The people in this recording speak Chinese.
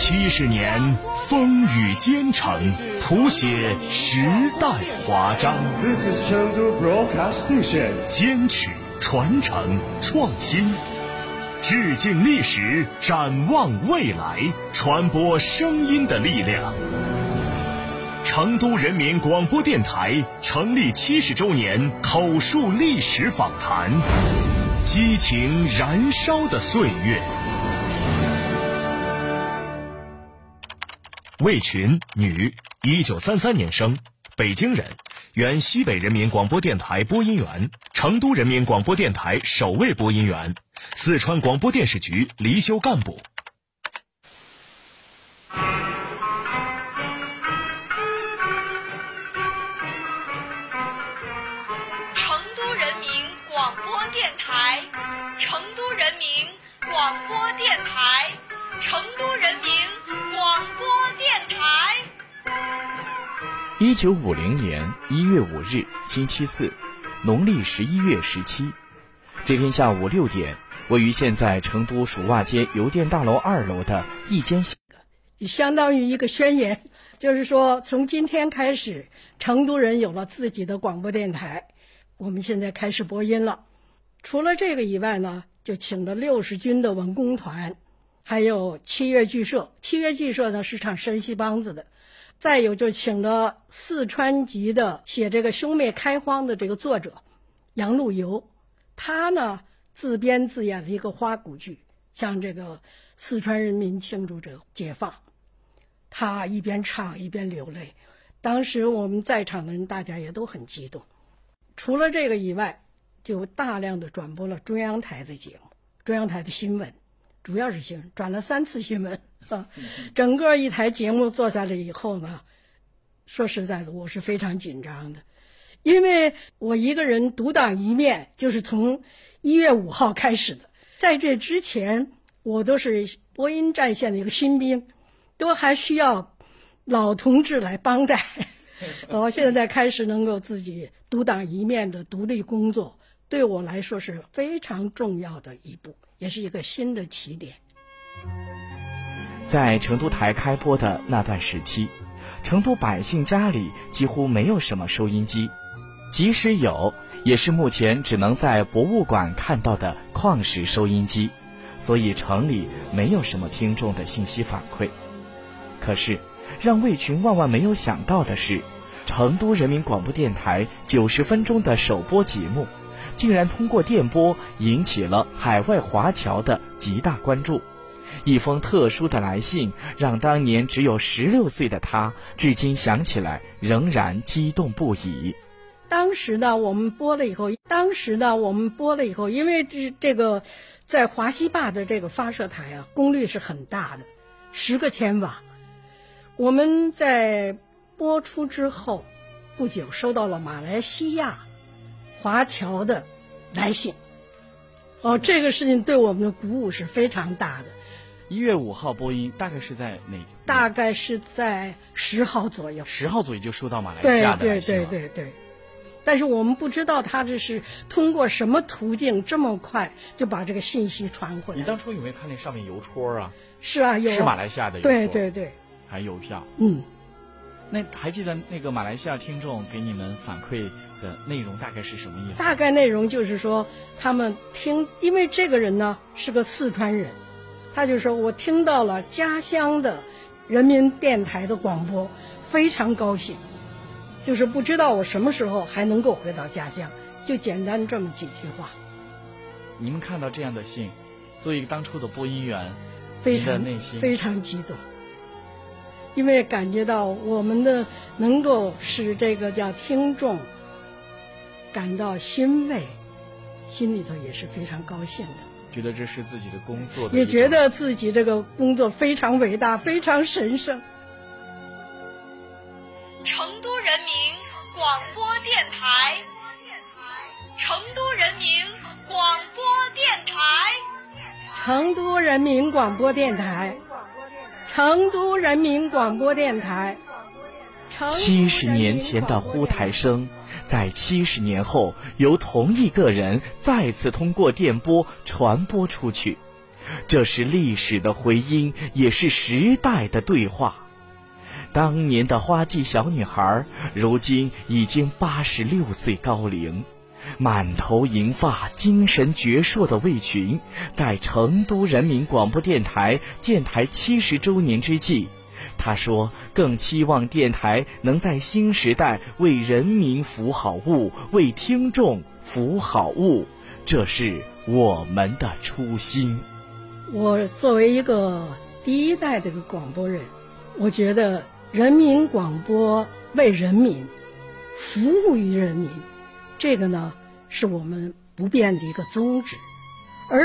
七十年风雨兼程，谱写时代华章。This is Chengdu Broadcast Station. 坚持、传承、创新，致敬历史，展望未来，传播声音的力量。成都人民广播电台成立七十周年口述历史访谈，激情燃烧的岁月。魏群，女，一九三三年生，北京人，原西北人民广播电台播音员，成都人民广播电台首位播音员，四川广播电视局离休干部。成都人民广播电台，成都人民广播电台，成都人民广播。一九五零年一月五日，星期四，农历十一月十七，这天下午六点，位于现在成都蜀袜街邮电大楼二楼的一间相当于一个宣言，就是说，从今天开始，成都人有了自己的广播电台，我们现在开始播音了。除了这个以外呢，就请了六十军的文工团，还有七月剧社。七月剧社呢是唱山西梆子的，再有就请了四川籍的写这个《兄妹开荒》的这个作者杨路游，他呢自编自演了一个花鼓剧，向这个四川人民庆祝这解放。他一边唱一边流泪，当时我们在场的人大家也都很激动。除了这个以外，就大量的转播了中央台的节目，中央台的新闻，主要是新闻，转了三次新闻 啊。整个一台节目做下来以后呢，说实在的，我是非常紧张的，因为我一个人独当一面，就是从一月五号开始的，在这之前，我都是播音战线的一个新兵。都还需要老同志来帮带，我 现在开始能够自己独当一面的独立工作，对我来说是非常重要的一步，也是一个新的起点。在成都台开播的那段时期，成都百姓家里几乎没有什么收音机，即使有，也是目前只能在博物馆看到的矿石收音机，所以城里没有什么听众的信息反馈。可是，让魏群万万没有想到的是，成都人民广播电台九十分钟的首播节目，竟然通过电波引起了海外华侨的极大关注。一封特殊的来信，让当年只有十六岁的他，至今想起来仍然激动不已。当时呢，我们播了以后，当时呢，我们播了以后，因为这这个在华西坝的这个发射台啊，功率是很大的，十个千瓦。我们在播出之后不久，收到了马来西亚华侨的来信。哦，这个事情对我们的鼓舞是非常大的。一月五号播音，大概是在哪？大概是在十号左右。十号左右就收到马来西亚的对来信了。对对对。但是我们不知道他这是通过什么途径这么快就把这个信息传回来。你当初有没有看那上面邮戳啊？是啊，有是马来西亚的邮戳。对对对，还邮票。嗯。那还记得那个马来西亚听众给你们反馈的内容大概是什么意思？大概内容就是说，他们听，因为这个人呢是个四川人，他就说我听到了家乡的人民电台的广播，非常高兴，就是不知道我什么时候还能够回到家乡，就简单这么几句话。你们看到这样的信，作为一个当初的播音员，非常内心非常激动，因为感觉到我们的能够使这个叫听众感到欣慰，心里头也是非常高兴的，觉得这是自己的工作的，也觉得自己这个工作非常伟大，非常神圣。成都人民广播电台，成都人民广播电台，成都人民广播电台，成都人民广播电台，七十年前的呼台声，在七十年后由同一个人再次通过电波传播出去，这是历史的回音，也是时代的对话。当年的花季小女孩，如今已经八十六岁高龄。满头银发、精神矍铄的魏群，在成都人民广播电台建台七十周年之际，他说：“更期望电台能在新时代为人民服好务，为听众服好务，这是我们的初心。”我作为一个第一代的广播人，我觉得人民广播为人民服务于人民，这个呢。是我们不变的一个宗旨，而。